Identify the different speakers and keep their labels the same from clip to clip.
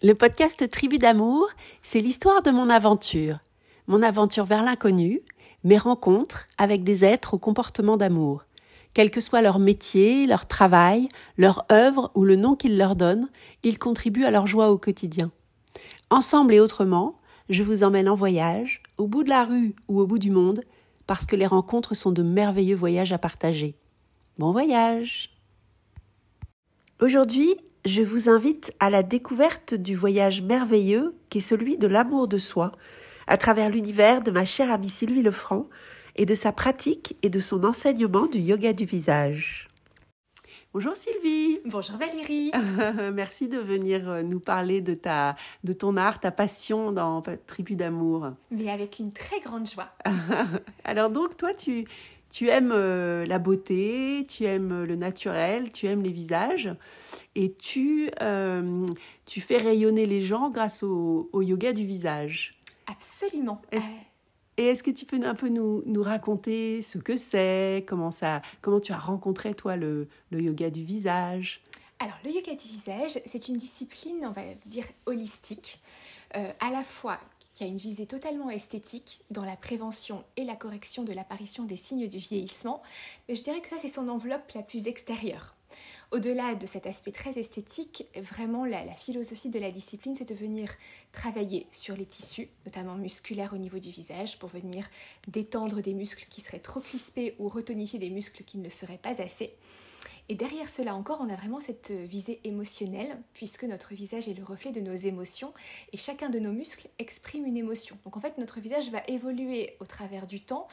Speaker 1: Le podcast Tribu d'amour, c'est l'histoire de mon aventure. Mon aventure vers l'inconnu, mes rencontres avec des êtres au comportement d'amour. Quel que soit leur métier, leur travail, leur œuvre ou le nom qu'ils leur donnent, ils contribuent à leur joie au quotidien. Ensemble et autrement, je vous emmène en voyage, au bout de la rue ou au bout du monde, parce que les rencontres sont de merveilleux voyages à partager. Bon voyage Aujourd'hui, je vous invite à la découverte du voyage merveilleux qui est celui de l'amour de soi, à travers l'univers de ma chère amie Sylvie Lefranc et de sa pratique et de son enseignement du yoga du visage. Bonjour Sylvie.
Speaker 2: Bonjour Valérie.
Speaker 1: Merci de venir nous parler de ta de ton art, ta passion dans Tribu d'amour.
Speaker 2: Mais avec une très grande joie.
Speaker 1: Alors donc toi tu tu aimes euh, la beauté, tu aimes le naturel, tu aimes les visages et tu, euh, tu fais rayonner les gens grâce au, yoga du visage.
Speaker 2: Absolument.
Speaker 1: et est-ce que tu peux un peu nous, nous raconter ce que c'est, comment, ça, comment tu as rencontré toi le, le yoga du visage?
Speaker 2: Alors, le yoga du visage, c'est une discipline, on va dire, holistique, euh, à la fois qui a une visée totalement esthétique dans la prévention et la correction de l'apparition des signes du vieillissement, mais je dirais que ça c'est son enveloppe la plus extérieure. Au-delà de cet aspect très esthétique, vraiment la, philosophie de la discipline, c'est de venir travailler sur les tissus, notamment musculaires au niveau du visage, pour venir détendre des muscles qui seraient trop crispés ou retonifier des muscles qui ne le seraient pas assez. Et derrière cela encore, on a vraiment cette visée émotionnelle, puisque notre visage est le reflet de nos émotions, et chacun de nos muscles exprime une émotion. Donc en fait, notre visage va évoluer au travers du temps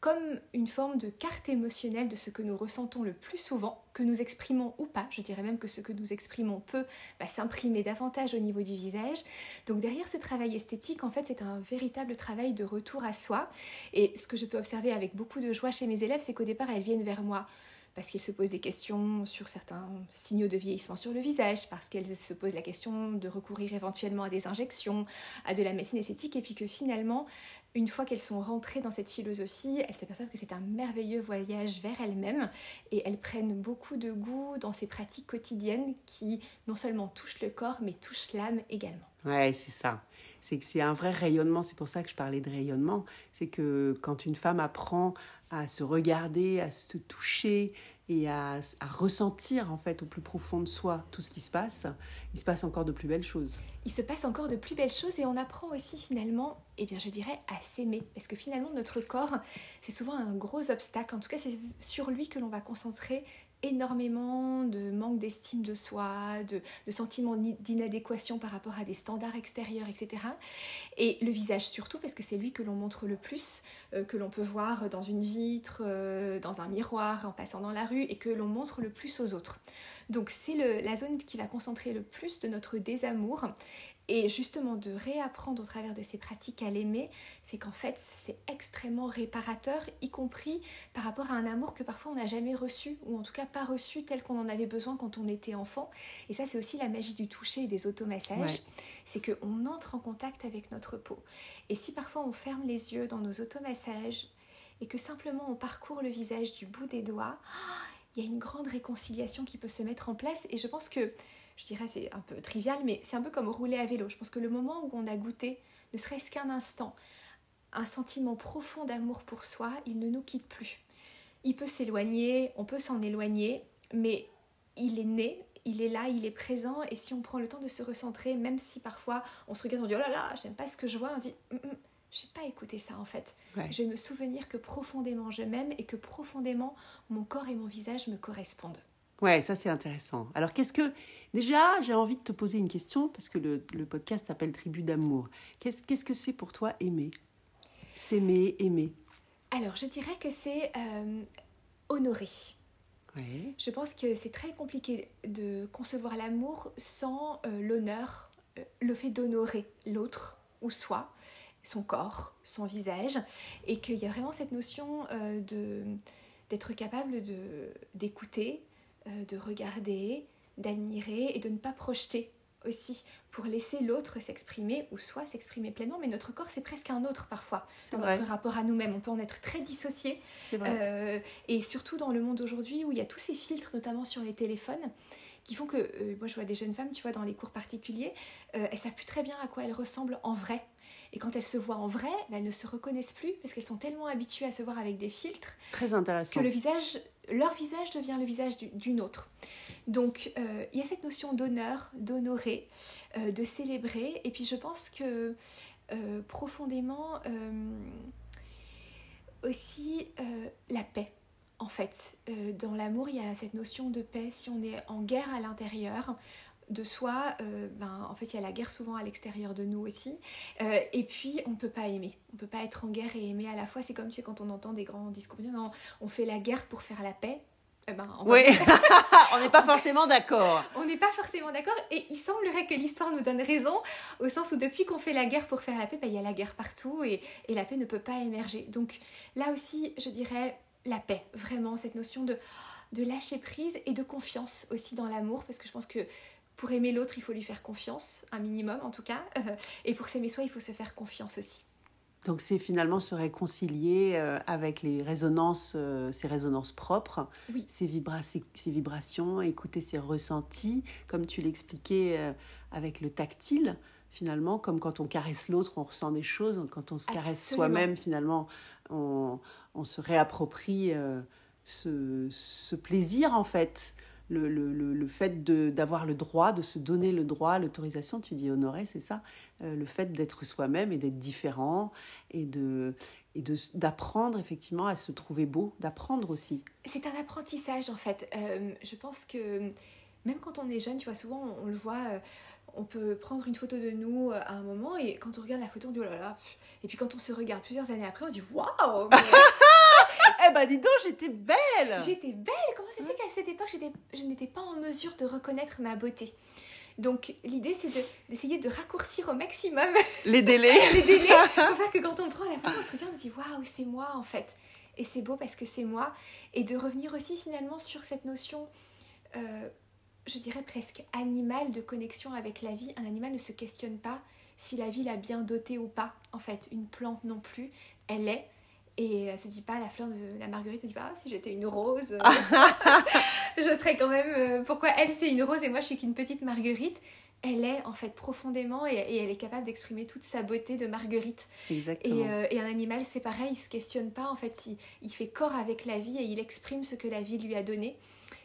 Speaker 2: comme une forme de carte émotionnelle de ce que nous ressentons le plus souvent, que nous exprimons ou pas. Je dirais même que ce que nous exprimons peut va s'imprimer davantage au niveau du visage. Donc derrière ce travail esthétique, en fait, c'est un véritable travail de retour à soi. Et ce que je peux observer avec beaucoup de joie chez mes élèves, c'est qu'au départ, elles viennent vers moi parce qu'ils se posent des questions sur certains signaux de vieillissement sur le visage, parce qu'elles se posent la question de recourir éventuellement à des injections, à de la médecine esthétique, et puis que finalement, une fois qu'elles sont rentrées dans cette philosophie, elles s'aperçoivent que c'est un merveilleux voyage vers elles-mêmes, et elles prennent beaucoup de goût dans ces pratiques quotidiennes qui non seulement touchent le corps, mais touchent l'âme également.
Speaker 1: Ouais, c'est ça c'est que c'est un vrai rayonnement. C'est pour ça que je parlais de rayonnement. C'est que quand une femme apprend à se regarder, à se toucher et à, ressentir en fait au plus profond de soi tout ce qui se passe, il se passe encore de plus belles choses.
Speaker 2: Il se passe encore de plus belles choses et on apprend aussi finalement, eh bien je dirais, à s'aimer. Parce que finalement notre corps, c'est souvent un gros obstacle. En tout cas, c'est sur lui que l'on va concentrer énormément de manque d'estime de soi, de, de sentiments d'inadéquation par rapport à des standards extérieurs, etc. Et le visage surtout, parce que c'est lui que l'on montre le plus, euh, que l'on peut voir dans une vitre, euh, dans un miroir, en passant dans la rue, et que l'on montre le plus aux autres. Donc c'est la zone qui va concentrer le plus de notre désamour. Et justement, de réapprendre au travers de ces pratiques à l'aimer fait qu'en fait, c'est extrêmement réparateur, y compris par rapport à un amour que parfois on n'a jamais reçu, ou en tout cas pas reçu tel qu'on en avait besoin quand on était enfant. Et ça, c'est aussi la magie du toucher et des automassages. C'est qu'on entre en contact avec notre peau. Et si parfois on ferme les yeux dans nos automassages et que simplement on parcourt le visage du bout des doigts, il y a une grande réconciliation qui peut se mettre en place. Et je pense que je dirais c'est un peu trivial, mais c'est un peu comme rouler à vélo. Je pense que le moment où on a goûté, ne serait-ce qu'un instant, un sentiment profond d'amour pour soi, il ne nous quitte plus. Il peut s'éloigner, on peut s'en éloigner, mais il est né, il est là, il est présent, et si on prend le temps de se recentrer, même si parfois on se regarde, on dit oh là là, j'aime pas ce que je vois, on se dit je hum, n'ai hum, j'ai pas écouté ça en fait. Je vais me souvenir que profondément je m'aime et que profondément mon corps et mon visage me correspondent.
Speaker 1: Ouais, ça c'est intéressant. Alors qu'est-ce que... Déjà, j'ai envie de te poser une question parce que le, podcast s'appelle Tribu d'amour. Qu'est-ce, qu'est-ce que c'est pour toi aimer? S'aimer, aimer
Speaker 2: Alors, je dirais que c'est euh, honorer. Je pense que c'est très compliqué de concevoir l'amour sans euh, l'honneur, euh, le fait d'honorer l'autre ou soi, son corps, son visage, et qu'il y a vraiment cette notion de d'être capable de d'écouter, de regarder, d'admirer et de ne pas projeter aussi pour laisser l'autre s'exprimer ou soit s'exprimer pleinement. Mais notre corps c'est presque un autre parfois dans notre rapport à nous-mêmes. On peut en être très dissocié euh, et surtout dans le monde aujourd'hui où il y a tous ces filtres notamment sur les téléphones qui font que, euh, moi je vois des jeunes femmes, tu vois, dans les cours particuliers, euh, elles savent plus très bien à quoi elles ressemblent en vrai. Et quand elles se voient en vrai, bah, elles ne se reconnaissent plus parce qu'elles sont tellement habituées à se voir avec des filtres
Speaker 1: Très intéressant.
Speaker 2: que le visage, leur visage devient le visage du- d'une autre. Donc euh, il y a cette notion d'honneur, d'honorer, euh, de célébrer. Et puis je pense que profondément aussi la paix. En fait, Euh, dans l'amour, il y a cette notion de paix. Si on est en guerre à l'intérieur de soi, euh, ben, en fait, il y a la guerre souvent à l'extérieur de nous aussi. Euh, et puis, on ne peut pas aimer. On ne peut pas être en guerre et aimer à la fois. C'est comme tu sais, quand on entend des grands discours, non, on fait la guerre pour faire la paix. Eh ben, on
Speaker 1: Oui, on n'est pas forcément d'accord.
Speaker 2: on n'est pas forcément d'accord et il semblerait que l'histoire nous donne raison au sens où depuis qu'on fait la guerre pour faire la paix, bah, il y a la guerre partout et, et la paix ne peut pas émerger. Donc là aussi, je dirais la paix, vraiment, cette notion de, de lâcher prise et de confiance aussi dans l'amour parce que je pense que pour aimer l'autre, il faut lui faire confiance, un minimum en tout cas, euh, et pour s'aimer soi, il faut se faire confiance aussi.
Speaker 1: Donc c'est finalement se réconcilier euh, avec les résonances, euh, ces résonances propres,
Speaker 2: Oui.
Speaker 1: ces, vibra- ces, ces vibrations, écouter ses ressentis, comme tu l'expliquais euh, avec le tactile. Finalement, comme quand on caresse l'autre, on ressent des choses. Quand on se caresse soi-même, finalement, on, on se réapproprie euh, ce, ce plaisir, en fait. Le, le, le, le fait d'avoir le droit, de se donner le droit, l'autorisation, tu dis honorer, c'est ça Euh, Le fait d'être soi-même et d'être différent et de et d'apprendre effectivement à se trouver beau, d'apprendre aussi.
Speaker 2: C'est un apprentissage en fait. Euh, je pense que même quand on est jeune, tu vois, souvent on, le voit, on peut prendre une photo de nous euh, à un moment et quand on regarde la photo, on dit oh là là. pff. Et puis quand on se regarde plusieurs années après, on se dit waouh, mais
Speaker 1: Eh ben dis donc, j'étais belle.
Speaker 2: j'étais belle. Comment ça se fait qu'à cette époque, je n'étais pas en mesure de reconnaître ma beauté? Donc l'idée c'est de- d'essayer de raccourcir au maximum
Speaker 1: Les délais.
Speaker 2: les délais pour faire que quand on prend la photo, on se regarde et on se dit waouh, c'est moi en fait. Et c'est beau parce que c'est moi. Et de revenir aussi finalement sur cette notion, euh, je dirais presque animale de connexion avec la vie. Un animal ne se questionne pas si la vie l'a bien dotée ou pas. En fait, une plante non plus, elle est. Et elle se dit pas, la fleur de la marguerite ne dit pas, ah, si j'étais une rose, euh, je serais quand même. euh, pourquoi elle c'est une rose et moi je suis qu'une petite marguerite? Elle est en fait profondément et, et elle est capable d'exprimer toute sa beauté de marguerite.
Speaker 1: Exactement.
Speaker 2: Et, euh, et un animal, c'est pareil, il se questionne pas, en fait, il, il fait corps avec la vie et il exprime ce que la vie lui a donné.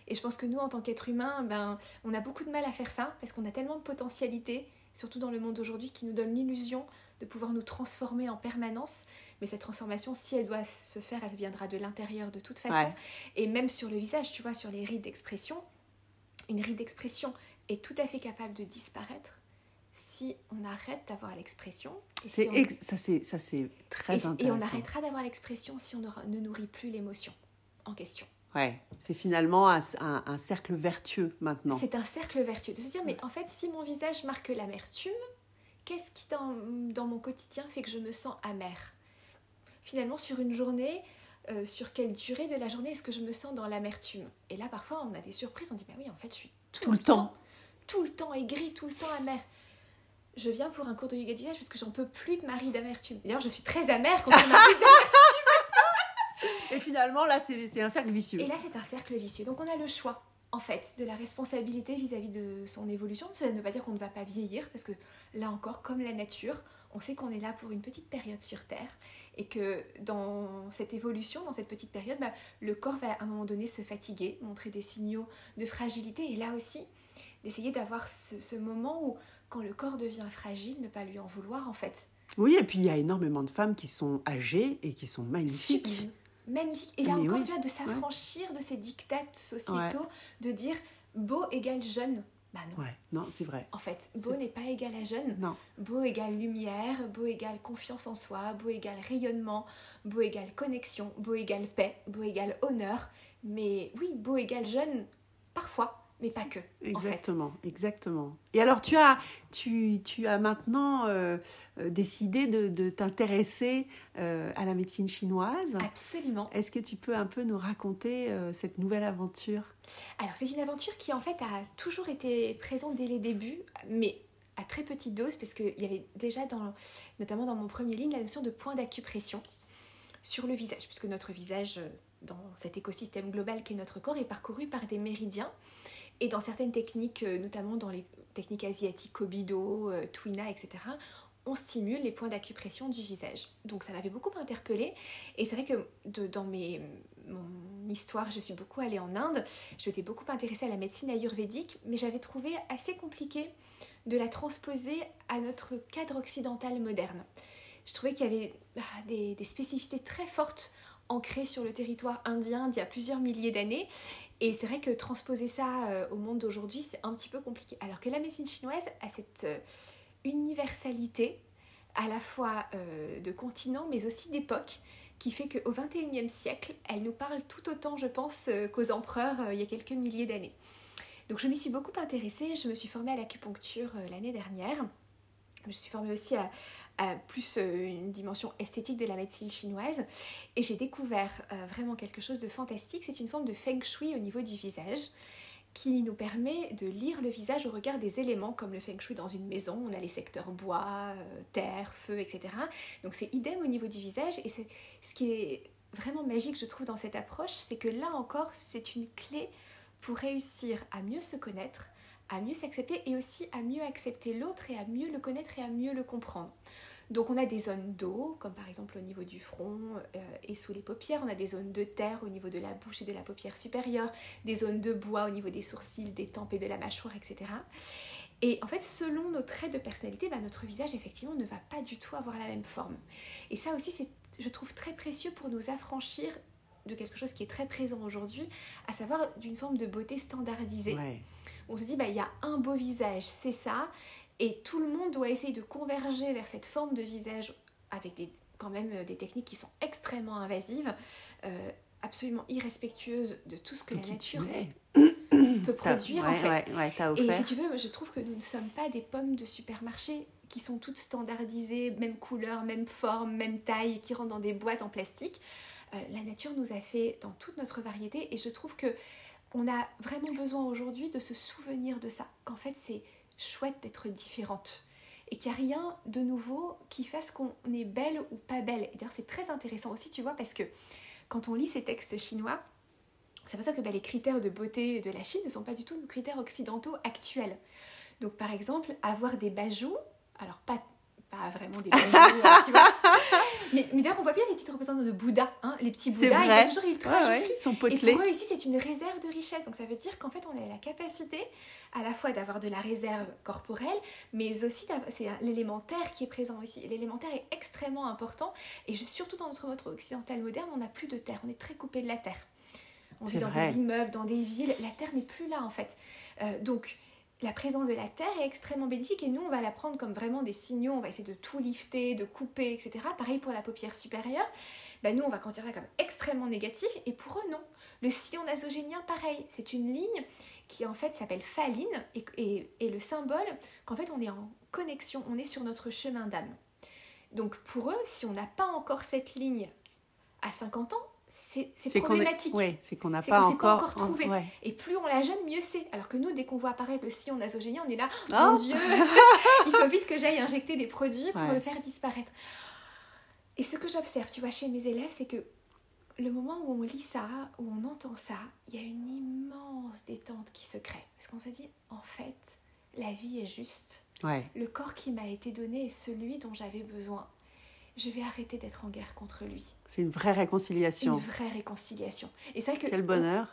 Speaker 2: Et je pense que nous, en tant qu'êtres humains, ben, on a beaucoup de mal à faire ça parce qu'on a tellement de potentialité, surtout dans le monde d'aujourd'hui, qui nous donne l'illusion de pouvoir nous transformer en permanence. Mais cette transformation, si elle doit se faire, elle viendra de l'intérieur de toute façon.
Speaker 1: Ouais.
Speaker 2: Et même sur le visage, tu vois, sur les rides d'expression, une ride d'expression est tout à fait capable de disparaître si on arrête d'avoir l'expression. si on-
Speaker 1: ça c'est très
Speaker 2: et, et
Speaker 1: intéressant.
Speaker 2: on arrêtera d'avoir l'expression si on ne nourrit plus l'émotion en question.
Speaker 1: Ouais, c'est finalement un, un- un cercle vertueux maintenant.
Speaker 2: C'est un cercle vertueux. De se dire, mais en fait, si mon visage marque l'amertume, qu'est-ce qui dans, dans mon quotidien fait que je me sens amère? Finalement, sur une journée, euh, sur quelle durée de la journée est-ce que je me sens dans l'amertume? Et là, parfois, on a des surprises. On dit, bah oui, en fait, je suis tout,
Speaker 1: Tout le temps.
Speaker 2: tout le temps aigrie, tout le temps amère. Je viens pour un cours de yoga du visage parce que j'en peux plus de ma ride d'amertume. D'ailleurs, je suis très amère quand on a
Speaker 1: Et finalement là c'est un cercle vicieux.
Speaker 2: Et là, c'est un cercle vicieux. Donc, on a le choix, en fait, de la responsabilité vis-à-vis de son évolution. Cela ne veut pas dire qu'on ne va pas vieillir, parce que là encore, comme la nature, on sait qu'on est là pour une petite période sur Terre, et que dans cette évolution, dans cette petite période, bah, le corps va à un moment donné se fatiguer, montrer des signaux de fragilité, et là aussi, d'essayer d'avoir ce, ce moment où, quand le corps devient fragile, ne pas lui en vouloir, en fait.
Speaker 1: Oui, et puis il y a énormément de femmes qui sont âgées et qui sont magnifiques.
Speaker 2: Sublime. Magnifique. Et là
Speaker 1: Mais
Speaker 2: encore,
Speaker 1: oui,
Speaker 2: tu vois, de s'affranchir de ces dictates sociétaux,
Speaker 1: Ouais.
Speaker 2: de dire beau égale jeune. Bah non.
Speaker 1: Ouais, non, c'est vrai.
Speaker 2: En fait, beau n'est pas égal à jeune.
Speaker 1: Non.
Speaker 2: Beau égale lumière, beau égale confiance en soi, beau égale rayonnement, beau égale connexion, beau égale paix, beau égale honneur. Mais oui, beau égale jeune, parfois, mais pas que. En fait.
Speaker 1: Exactement, exactement. Et alors, tu as, tu, tu as maintenant euh, euh, décidé de, de t'intéresser euh, à la médecine chinoise.
Speaker 2: Absolument.
Speaker 1: Est-ce que tu peux un peu nous raconter euh, cette nouvelle aventure?
Speaker 2: Alors, c'est une aventure qui, en fait, a toujours été présente dès les débuts, mais à très petite dose, parce qu'il y avait déjà, dans, notamment dans mon premier ligne, la notion de point d'acupression sur le visage, puisque notre visage, dans cet écosystème global qu'est notre corps, est parcouru par des méridiens. Et dans certaines techniques, euh, notamment dans les techniques asiatiques, Kobido, euh, Twina, etc., on stimule les points d'acupression du visage. Donc ça m'avait beaucoup interpellée. Et c'est vrai que dans mes, mon histoire, je suis beaucoup allée en Inde. Je m'étais beaucoup intéressée à la médecine ayurvédique, mais j'avais trouvé assez compliqué de la transposer à notre cadre occidental moderne. Je trouvais qu'il y avait ah, des, des, spécificités très fortes ancrées sur le territoire indien d'il y a plusieurs milliers d'années. Et c'est vrai que transposer ça euh, au monde d'aujourd'hui, c'est un petit peu compliqué. Alors que la médecine chinoise a cette euh, universalité à la fois euh, de continent mais aussi d'époque qui fait qu'au XXIe siècle, elle nous parle tout autant, je pense, qu'aux empereurs il y a quelques milliers d'années. Donc je m'y suis beaucoup intéressée, je me suis formée à l'acupuncture l'année dernière. Je me suis formée aussi à, plus euh, une dimension esthétique de la médecine chinoise. Et j'ai découvert euh, vraiment quelque chose de fantastique. C'est une forme de feng shui au niveau du visage qui nous permet de lire le visage au regard des éléments comme le feng shui dans une maison. On a les secteurs bois, euh, terre, feu, etc. Donc c'est idem au niveau du visage. Et ce qui est vraiment magique, je trouve, dans cette approche, c'est que là encore, c'est une clé pour réussir à mieux se connaître, à mieux s'accepter et aussi à mieux accepter l'autre et à mieux le connaître et à mieux le comprendre. Donc on a des zones d'eau, comme par exemple au niveau du front euh, et sous les paupières, on a des zones de terre au niveau de la bouche et de la paupière supérieure, des zones de bois au niveau des sourcils, des tempes et de la mâchoire, etc. Et en fait, selon nos traits de personnalité, bah, notre visage effectivement ne va pas du tout avoir la même forme. Et ça aussi, c'est, je trouve, très précieux pour nous affranchir de quelque chose qui est très présent aujourd'hui, à savoir d'une forme de beauté standardisée. On se dit, bah, il y a un beau visage, c'est ça, et tout le monde doit essayer de converger vers cette forme de visage avec des, quand même euh, des techniques qui sont extrêmement invasives, euh, absolument irrespectueuses de tout ce que la nature peut produire en fait. et si tu veux, je trouve que nous ne sommes pas des pommes de supermarché qui sont toutes standardisées, même couleur, même forme, même taille, qui rentrent dans des boîtes en plastique. Euh, la nature nous a fait dans toute notre variété et je trouve que on a vraiment besoin aujourd'hui de se souvenir de ça, qu'en fait c'est chouette d'être différente et qu'il n'y a rien de nouveau qui fasse qu'on est belle ou pas belle. Et d'ailleurs c'est très intéressant aussi, tu vois, parce que quand on lit ces textes chinois, c'est pour ça que bah, les critères de beauté de la Chine ne sont pas du tout nos critères occidentaux actuels. Donc par exemple, avoir des bajoux, alors pas pas vraiment des bijoux, euh, tu vois. Mais, mais d'ailleurs, on voit bien les titres représentants de Bouddha, hein, les petits Bouddhas, ils sont toujours ultra ouais, Ils sont Et pour eux, ici, c'est une réserve de richesse. Donc ça veut dire qu'en fait, on a la capacité à la fois d'avoir de la réserve corporelle, mais aussi c'est l'élémentaire qui est présent ici. L'élémentaire est extrêmement important. Et surtout dans notre mode occidental moderne, on n'a plus de terre. On est très coupé de la terre. On vit dans des immeubles, dans des villes. La terre n'est plus là, en fait. Euh, donc, la présence de la Terre est extrêmement bénéfique et nous, on va la prendre comme vraiment des signaux, on va essayer de tout lifter, de couper, etc. Pareil pour la paupière supérieure, ben nous, on va considérer ça comme extrêmement négatif et pour eux, non. Le sillon nasogénien, pareil, c'est une ligne qui en fait s'appelle phaline et, et, le symbole qu'en fait on est en connexion, on est sur notre chemin d'âme. Donc pour eux, si on n'a pas encore cette ligne à 50 ans, c'est problématique.
Speaker 1: c'est qu'on n'a pas, encore,
Speaker 2: trouvé. Et plus on la jeune, mieux c'est. Alors que nous, dès qu'on voit apparaître le sillon nasogénien, on est là, oh, mon Dieu, il faut vite que j'aille injecter des produits pour le faire disparaître. Et ce que j'observe, tu vois, chez mes élèves, c'est que le moment où on lit ça, où on entend ça, il y a une immense détente qui se crée. Parce qu'on se dit, en fait, la vie est juste. Le corps qui m'a été donné est celui dont j'avais besoin je vais arrêter d'être en guerre contre lui.
Speaker 1: C'est une vraie réconciliation.
Speaker 2: Une vraie réconciliation. Et c'est que
Speaker 1: quel bonheur.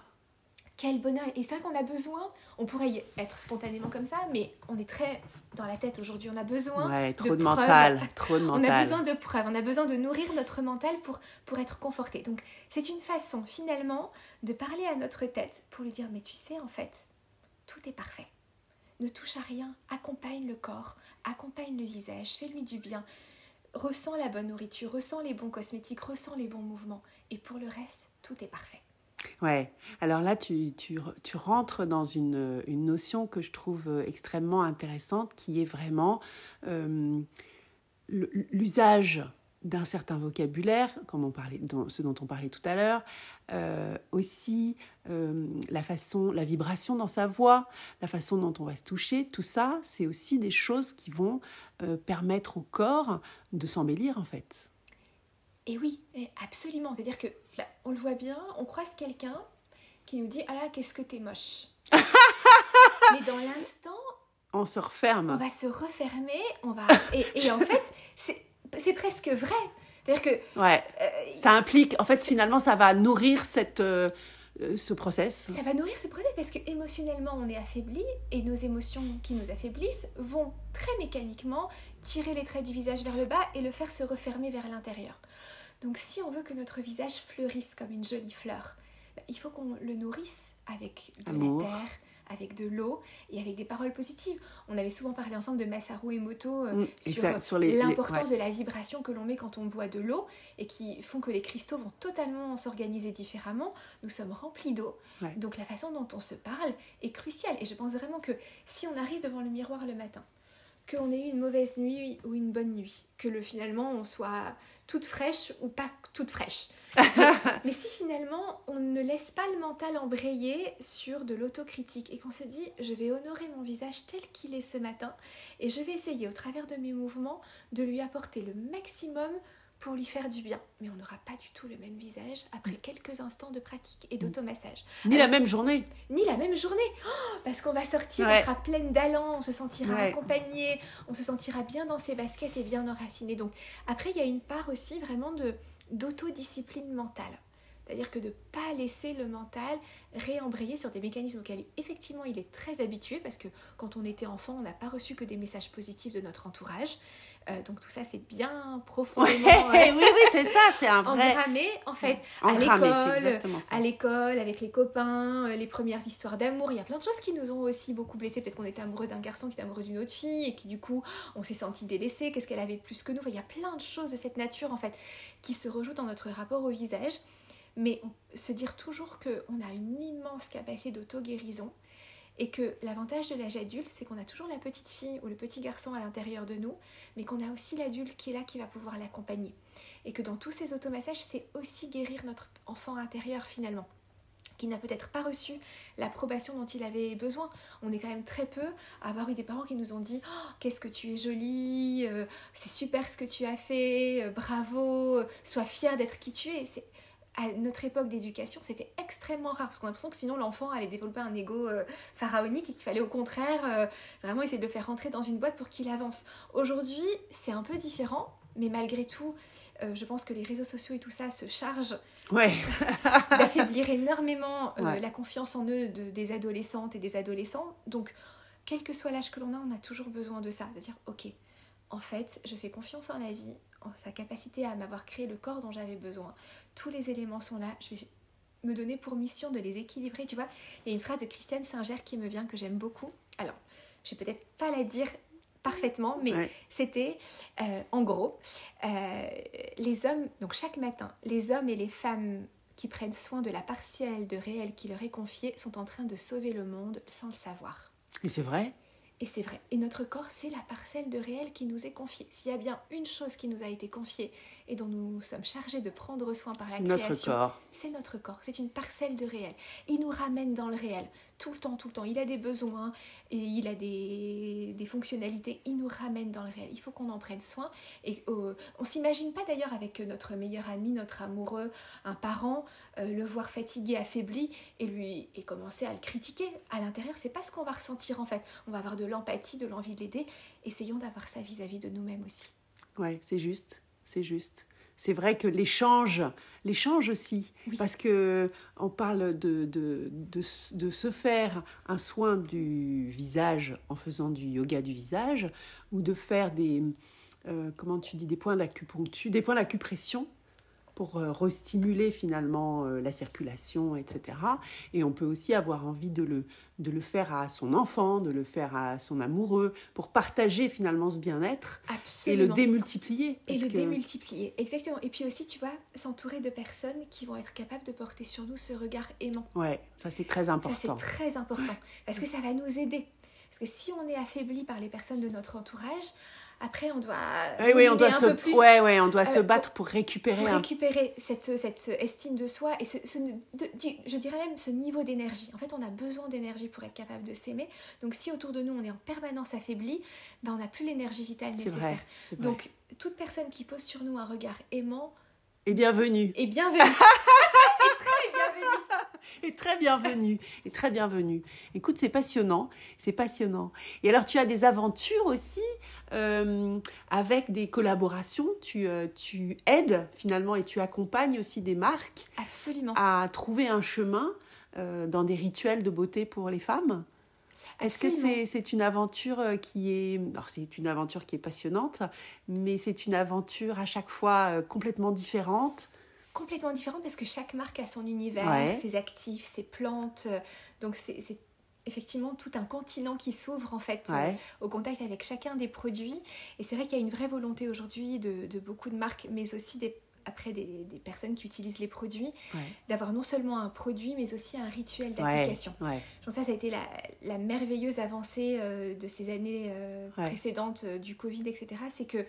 Speaker 2: quel bonheur. Et c'est vrai qu'on a besoin, on pourrait y être spontanément comme ça, mais on est très dans la tête aujourd'hui. On a besoin
Speaker 1: ouais, trop de, mental, trop de mental.
Speaker 2: On a besoin de preuves, on a besoin de nourrir notre mental pour, pour être conforté. Donc c'est une façon finalement de parler à notre tête pour lui dire mais tu sais en fait, tout est parfait. Ne touche à rien, accompagne le corps, accompagne le visage, fais-lui du bien ressens la bonne nourriture, ressens les bons cosmétiques, ressens les bons mouvements. Et pour le reste, tout est parfait.
Speaker 1: Ouais, alors là, tu, tu, tu rentres dans une, une, notion que je trouve extrêmement intéressante, qui est vraiment euh, l'usage d'un certain vocabulaire, comme on parlait, ce dont on parlait tout à l'heure, euh, aussi euh, la façon, la vibration dans sa voix, la façon dont on va se toucher, tout ça, c'est aussi des choses qui vont euh, permettre au corps de s'embellir en fait.
Speaker 2: Et oui, absolument. C'est-à-dire que bah, on le voit bien, on croise quelqu'un qui nous dit ah là qu'est-ce que t'es moche. Mais dans l'instant,
Speaker 1: on se referme.
Speaker 2: On va se refermer, on va... Et, et en fait, c'est presque vrai. C'est-à-dire que...
Speaker 1: Ouais. Euh, ça implique... En fait, finalement, ça va nourrir cette... Euh, euh, ce process.
Speaker 2: Ça va nourrir ce process parce que émotionnellement on est affaibli et nos émotions qui nous affaiblissent vont très mécaniquement tirer les traits du visage vers le bas et le faire se refermer vers l'intérieur. Donc si on veut que notre visage fleurisse comme une jolie fleur, bah, il faut qu'on le nourrisse avec de la terre, avec de l'eau et avec des paroles positives. On avait souvent parlé ensemble de Masaru Emoto euh, mm, sur, l'importance de la vibration que l'on met quand on boit de l'eau et qui font que les cristaux vont totalement s'organiser différemment. Nous sommes remplis d'eau. Donc la façon dont on se parle est cruciale. Et je pense vraiment que si on arrive devant le miroir le matin, qu'on ait eu une mauvaise nuit ou une bonne nuit, que le finalement on soit toute fraîche ou pas toute fraîche. mais, si finalement on ne laisse pas le mental embrayer sur de l'autocritique et qu'on se dit je vais honorer mon visage tel qu'il est ce matin et je vais essayer au travers de mes mouvements de lui apporter le maximum pour lui faire du bien. Mais on n'aura pas du tout le même visage après quelques instants de pratique et d'automassage.
Speaker 1: Ni la même journée.
Speaker 2: Ni la même journée. Oh, parce qu'on va sortir, on sera pleine d'allant, on se sentira accompagné, on se sentira bien dans ses baskets et bien enraciné. Donc après, il y a une part aussi vraiment de d'autodiscipline mentale. C'est-à-dire que de ne pas laisser le mental réembrayer sur des mécanismes auxquels effectivement il est très habitué parce que quand on était enfant, on n'a pas reçu que des messages positifs de notre entourage. Euh, donc tout ça, c'est bien profondément
Speaker 1: oui, oui, c'est ça, c'est un vrai...
Speaker 2: engrammé en fait à l'école, à l'école avec les copains, euh, les premières histoires d'amour. Il y a plein de choses qui nous ont aussi beaucoup blessés. Peut-être qu'on était amoureux d'un garçon qui était amoureux d'une autre fille et qui du coup on s'est senti délaissé. Qu'est-ce qu'elle avait de plus que nous? Il y a plein de choses de cette nature en fait qui se rejouent dans notre rapport au visage mais se dire toujours qu'on a une immense capacité d'auto-guérison et que l'avantage de l'âge adulte, c'est qu'on a toujours la petite fille ou le petit garçon à l'intérieur de nous, mais qu'on a aussi l'adulte qui est là, qui va pouvoir l'accompagner. Et que dans tous ces automassages, c'est aussi guérir notre enfant intérieur finalement qui n'a peut-être pas reçu l'approbation dont il avait besoin. On est quand même très peu à avoir eu des parents qui nous ont dit oh, Qu'est-ce que tu es jolie, euh, c'est super ce que tu as fait, euh, bravo, sois fière d'être qui tu es à notre époque d'éducation, c'était extrêmement rare, parce qu'on a l'impression que sinon l'enfant allait développer un ego euh, pharaonique et qu'il fallait au contraire euh, vraiment essayer de le faire rentrer dans une boîte pour qu'il avance. Aujourd'hui, c'est un peu différent, mais malgré tout, euh, je pense que les réseaux sociaux et tout ça se chargent
Speaker 1: ouais.
Speaker 2: d'affaiblir énormément la confiance en eux de, des adolescentes et des adolescents. Donc, quel que soit l'âge que l'on a, on a toujours besoin de ça, de dire, ok, en fait, je fais confiance en la vie, en sa capacité à m'avoir créé le corps dont j'avais besoin. Tous les éléments sont là. Je vais me donner pour mission de les équilibrer. Tu vois, il y a une phrase de Christiane Singer qui me vient que j'aime beaucoup. Alors, je vais peut-être pas la dire parfaitement, mais c'était euh, en gros euh, les hommes. Donc chaque matin, les hommes et les femmes qui prennent soin de la partielle de réel qui leur est confiée sont en train de sauver le monde sans le savoir.
Speaker 1: Et c'est vrai?
Speaker 2: Et c'est vrai. Et notre corps, c'est la parcelle de réel qui nous est confiée. S'il y a bien une chose qui nous a été confiée et dont nous sommes chargés de prendre soin par la création, c'est notre corps. C'est une parcelle de réel. Il nous ramène dans le réel tout le temps, tout le temps. Il a des besoins et il a des, des fonctionnalités. Il nous ramène dans le réel. Il faut qu'on en prenne soin. Et euh, on s'imagine pas d'ailleurs avec notre meilleur ami, notre amoureux, un parent, euh, le voir fatigué, affaibli et lui et commencer à le critiquer. À l'intérieur, c'est pas ce qu'on va ressentir en fait. On va avoir de l'empathie, de l'envie de l'aider. Essayons d'avoir ça vis-à-vis de nous-mêmes aussi.
Speaker 1: Ouais, c'est juste, c'est juste. C'est vrai que l'échange, l'échange aussi, parce que on parle de, de, de, se faire un soin du visage en faisant du yoga du visage, ou de faire des, euh, comment tu dis, des points d'acupuncture, des points d'acupression pour euh, restimuler finalement euh, la circulation, etc. Et on peut aussi avoir envie de le, de le faire à son enfant, de le faire à son amoureux, pour partager finalement ce bien-être et le démultiplier.
Speaker 2: Et le démultiplier, exactement. Et puis aussi, tu vois, s'entourer de personnes qui vont être capables de porter sur nous ce regard aimant.
Speaker 1: Ouais, ça c'est très important.
Speaker 2: Ça c'est très important, parce que ça va nous aider. Parce que si on est affaibli par les personnes de notre entourage, après, on doit,
Speaker 1: oui, on doit se, ouais, ouais, on doit se battre pour récupérer,
Speaker 2: pour récupérer cette, cette estime de soi et ce, je dirais même ce niveau d'énergie. En fait, on a besoin d'énergie pour être capable de s'aimer. Donc, si autour de nous on est en permanence affaibli, ben, on n'a plus l'énergie vitale nécessaire. Vrai, vrai. Donc, toute personne qui pose sur nous un regard aimant
Speaker 1: et bienvenue.
Speaker 2: Et bienvenue. très bienvenue.
Speaker 1: Et très bienvenue. Écoute, c'est passionnant. C'est passionnant. Et alors, tu as des aventures aussi euh, avec des collaborations. Tu, euh, tu aides finalement et tu accompagnes aussi des marques
Speaker 2: Absolument.
Speaker 1: à trouver un chemin euh, dans des rituels de beauté pour les femmes. Est-ce que c'est c'est une aventure qui est... Alors c'est une aventure qui est passionnante, mais c'est une aventure à chaque fois complètement différente.
Speaker 2: Complètement différent parce que chaque marque a son univers,
Speaker 1: Ouais.
Speaker 2: ses actifs, ses plantes. Donc c'est effectivement tout un continent qui s'ouvre en fait euh, au contact avec chacun des produits. Et c'est vrai qu'il y a une vraie volonté aujourd'hui de, de beaucoup de marques, mais aussi des, après des, des personnes qui utilisent les produits,
Speaker 1: Ouais.
Speaker 2: d'avoir non seulement un produit, mais aussi un rituel d'application.
Speaker 1: Ouais.
Speaker 2: Je pense que ça, ça a été la, la merveilleuse avancée euh, de ces années euh, précédentes euh, du Covid, etc. C'est qu'il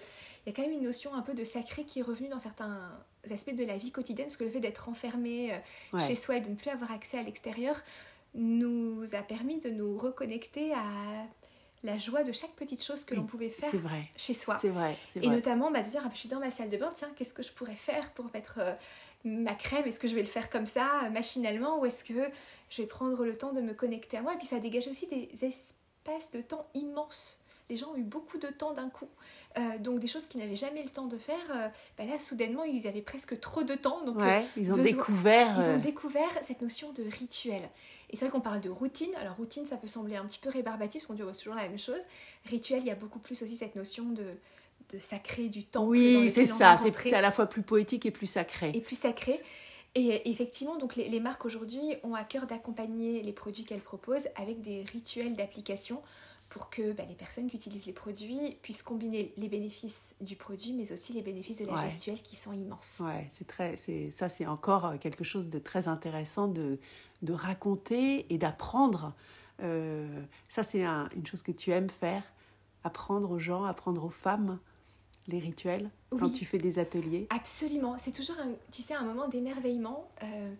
Speaker 2: y a quand même une notion un peu de sacré qui est revenue dans certains aspects de la vie quotidienne, parce que le fait d'être enfermé euh,
Speaker 1: Ouais.
Speaker 2: chez soi et de ne plus avoir accès à l'extérieur nous a permis de nous reconnecter à la joie de chaque petite chose que l'on pouvait faire
Speaker 1: vrai.
Speaker 2: chez soi.
Speaker 1: C'est vrai. C'est
Speaker 2: Et
Speaker 1: vrai.
Speaker 2: notamment, bah, de dire, ah, je suis dans ma salle de bain, tiens, qu'est-ce que je pourrais faire pour mettre euh, ma crème? Est-ce que je vais le faire comme ça, euh, machinalement, ou est-ce que je vais prendre le temps de me connecter à moi? Et puis ça dégage aussi des espaces de temps immenses. Les gens ont eu beaucoup de temps d'un coup. Euh, donc des choses qu'ils n'avaient jamais le temps de faire, euh, bah là, soudainement, ils avaient presque trop de temps. Donc euh,
Speaker 1: Ouais, ils ont
Speaker 2: besoin-
Speaker 1: découvert.
Speaker 2: ils ont découvert cette notion de rituel. Et c'est vrai qu'on parle de routine. Alors, routine, ça peut sembler un petit peu rébarbatif, parce qu'on dit toujours la même chose. Rituel, il y a beaucoup plus aussi cette notion de, de sacré, du temple. dans
Speaker 1: Oui, c'est ça. C'est à la fois plus poétique et plus sacré.
Speaker 2: et plus sacré. Et effectivement, donc les, les marques aujourd'hui ont à cœur d'accompagner les produits qu'elles proposent avec des rituels d'application pour que bah, les personnes qui utilisent les produits puissent combiner les bénéfices du produit, mais aussi les bénéfices de la
Speaker 1: Ouais.
Speaker 2: gestuelle qui sont immenses.
Speaker 1: Ouais, c'est très, c'est ça, c'est encore euh, quelque chose de très intéressant de, de raconter et d'apprendre. Euh, ça, c'est un- une chose que tu aimes faire, apprendre aux gens, apprendre aux femmes les rituels quand
Speaker 2: Oui.
Speaker 1: tu fais des ateliers.
Speaker 2: Absolument, c'est toujours, un, tu sais, un moment d'émerveillement euh,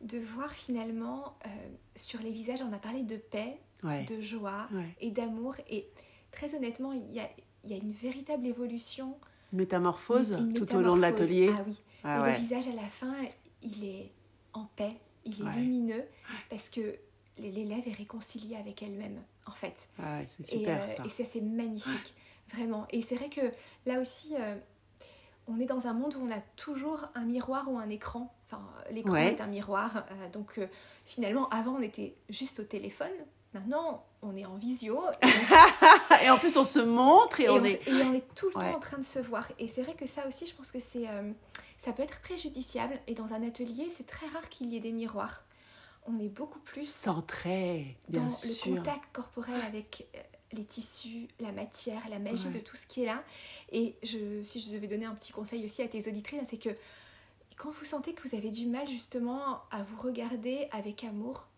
Speaker 2: de voir finalement euh, sur les visages, on a parlé de paix,
Speaker 1: Ouais,
Speaker 2: de joie
Speaker 1: ouais.
Speaker 2: et d'amour. Et très honnêtement, il y a, y a une véritable évolution.
Speaker 1: Métamorphose
Speaker 2: une
Speaker 1: tout au long de l'atelier.
Speaker 2: Ah oui,
Speaker 1: Ah
Speaker 2: et
Speaker 1: ouais.
Speaker 2: le visage à la fin, il est en paix, il est lumineux parce que l'élève est réconcilié avec elle-même, en fait.
Speaker 1: Ah
Speaker 2: Et, euh,
Speaker 1: ça.
Speaker 2: et ça, c'est magnifique, vraiment. Et c'est vrai que là aussi, euh, on est dans un monde où on a toujours un miroir ou un écran. Enfin, l'écran
Speaker 1: Ouais.
Speaker 2: est un miroir. euh, donc, euh, finalement, avant, on était juste au téléphone. Maintenant, on est en visio. Et,
Speaker 1: et en plus, on se montre et,
Speaker 2: et
Speaker 1: on
Speaker 2: on,
Speaker 1: est.
Speaker 2: et on est tout le
Speaker 1: Ouais.
Speaker 2: temps en train de se voir. Et c'est vrai que ça aussi, je pense que c'est, euh, ça peut être préjudiciable. Et dans un atelier, c'est très rare qu'il y ait des miroirs. On est beaucoup plus
Speaker 1: Centré, bien
Speaker 2: dans
Speaker 1: sûr.
Speaker 2: le contact corporel avec euh, les tissus, la matière, la magie
Speaker 1: Ouais.
Speaker 2: de tout ce qui est là. Et je, si je devais donner un petit conseil aussi à tes auditrices, c'est que quand vous sentez que vous avez du mal justement à vous regarder avec amour,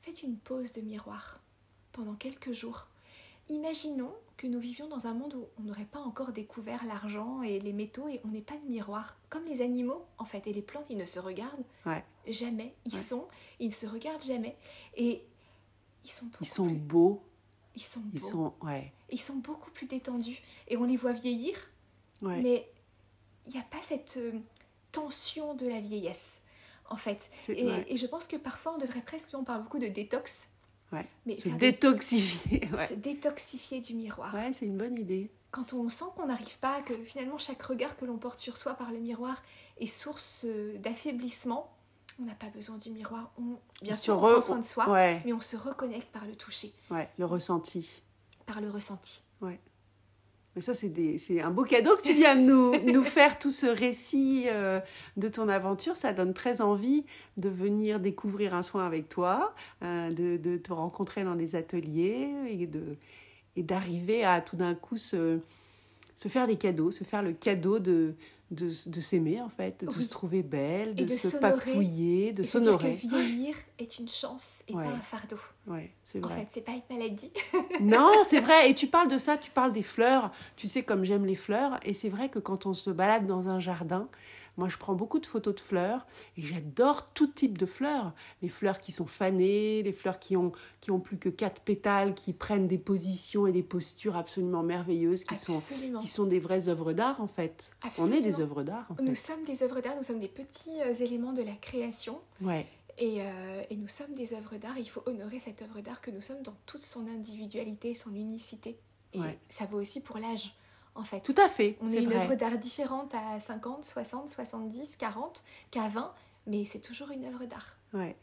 Speaker 2: faites une pause de miroir pendant quelques jours. Imaginons que nous vivions dans un monde où on n'aurait pas encore découvert l'argent et les métaux et on n'est pas de miroir. Comme les animaux, en fait, et les plantes, ils ne se regardent
Speaker 1: Ouais.
Speaker 2: jamais. Ils
Speaker 1: Ouais.
Speaker 2: sont, ils ne se regardent jamais. Et ils sont
Speaker 1: Ils sont
Speaker 2: plus-
Speaker 1: beaux,
Speaker 2: ils sont
Speaker 1: ils
Speaker 2: beaux.
Speaker 1: sont. Ouais.
Speaker 2: Ils sont beaucoup plus détendus. Et on les voit vieillir, mais il n'y a pas cette euh, tension de la vieillesse, en fait. Et,
Speaker 1: ouais.
Speaker 2: et je pense que parfois, on devrait presque, on parle beaucoup de détox,
Speaker 1: Ouais.
Speaker 2: mais
Speaker 1: Se
Speaker 2: faire des-
Speaker 1: détoxifier. Ouais,
Speaker 2: se détoxifier du miroir.
Speaker 1: ouais c'est une bonne idée.
Speaker 2: Quand on sent qu'on n'arrive pas, que finalement chaque regard que l'on porte sur soi par le miroir est source euh, d'affaiblissement, on n'a pas besoin du miroir. On, bien
Speaker 1: On
Speaker 2: sûr, on
Speaker 1: re-
Speaker 2: prend soin de soi,
Speaker 1: Ouais,
Speaker 2: mais on se reconnecte par le toucher,
Speaker 1: ouais, le ressenti.
Speaker 2: par le ressenti.
Speaker 1: Ça, c'est un beau cadeau que tu viens de nous, faire, tout ce récit euh, de ton aventure. Ça donne très envie de venir découvrir un soin avec toi, euh, de, te rencontrer dans des ateliers et d'arriver à tout d'un coup se faire des cadeaux, se faire le cadeau de, de, de s'aimer, en fait, de
Speaker 2: Oui.
Speaker 1: se trouver belle, de,
Speaker 2: de
Speaker 1: se
Speaker 2: s'honorer.
Speaker 1: papouiller, de
Speaker 2: et se dire que vieillir est une chance et
Speaker 1: Ouais.
Speaker 2: pas un fardeau.
Speaker 1: Ouais, c'est
Speaker 2: En
Speaker 1: vrai.
Speaker 2: fait, c'est pas une maladie.
Speaker 1: Non, c'est vrai. Et tu parles de ça, tu parles des fleurs. Tu sais comme j'aime les fleurs. Et c'est vrai que quand on se balade dans un jardin, moi je prends beaucoup de photos de fleurs et j'adore tout type de fleurs. Les fleurs qui sont fanées, les fleurs qui ont, qui ont plus que quatre pétales, qui prennent des positions et des postures absolument merveilleuses, qui, sont,
Speaker 2: Absolument.
Speaker 1: qui sont des vraies œuvres d'art en fait. On est des
Speaker 2: Absolument.
Speaker 1: œuvres d'art
Speaker 2: Nous
Speaker 1: fait.
Speaker 2: sommes des œuvres d'art, nous sommes des petits euh, éléments de la création.
Speaker 1: Ouais,
Speaker 2: Et, euh, et, nous sommes des œuvres d'art, il faut honorer cette œuvre d'art que nous sommes dans toute son individualité, son unicité. Et ça vaut aussi pour l'âge, en fait.
Speaker 1: Tout à fait.
Speaker 2: On est, une œuvre d'art différente à 50, 60, 70, 40 qu'à 20, mais c'est toujours une œuvre d'art.
Speaker 1: Ouais,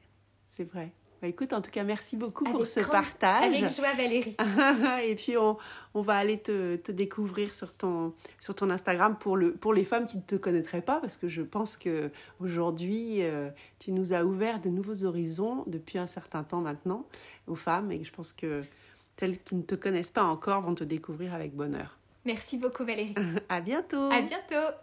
Speaker 1: c'est vrai. Bah, écoute, en tout cas, merci beaucoup pour ce partage.
Speaker 2: Avec joie, Valérie.
Speaker 1: et puis, on, on va aller te, te, découvrir sur ton, sur ton Instagram pour, le, pour les femmes qui ne te connaîtraient pas, parce que je pense que aujourd'hui, euh, tu nous as ouvert de nouveaux horizons depuis un certain temps maintenant aux femmes, et je pense que celles qui ne te connaissent pas encore vont te découvrir avec bonheur.
Speaker 2: Merci beaucoup, Valérie.
Speaker 1: à bientôt.
Speaker 2: À bientôt.